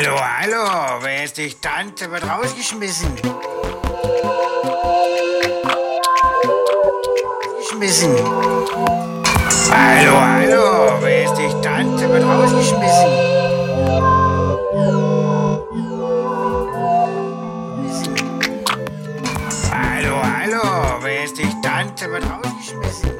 Hallo, hallo, wer ist die Tante? Wird rausgeschmissen. Geschmissen. Hallo, hallo, wer ist die Tante? Wird rausgeschmissen. Hallo, hallo, wer ist die Tante? Wird rausgeschmissen.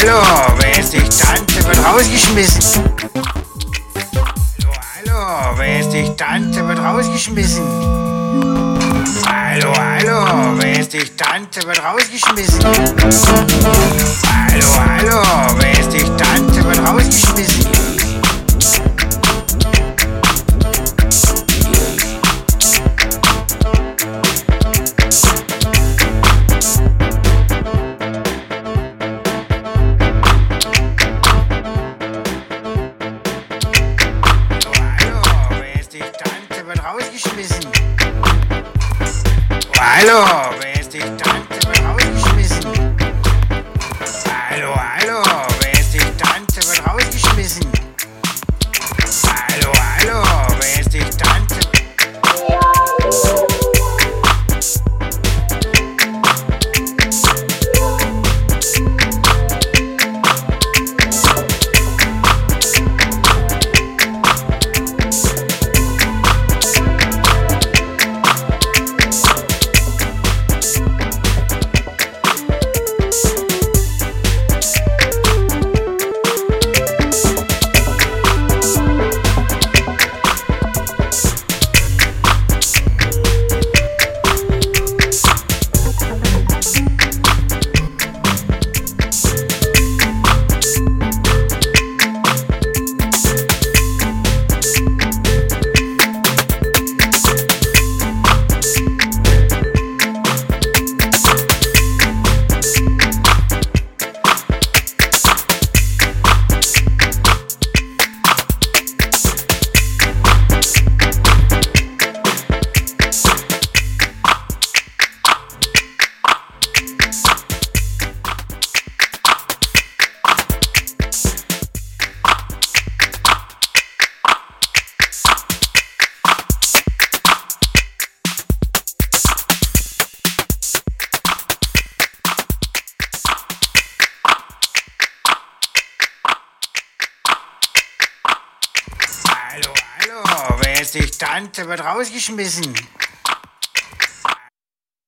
Hallo, wer ist die Tante? Wird rausgeschmissen. Hallo, hallo, wer ist die Tante? Wird rausgeschmissen. Hallo, hallo, wer ist die Tante? Wird rausgeschmissen. Hallo, hallo, wer ist die Tante? Wird rausgeschmissen. Hallo, Die Tante? Wird rausgeschmissen.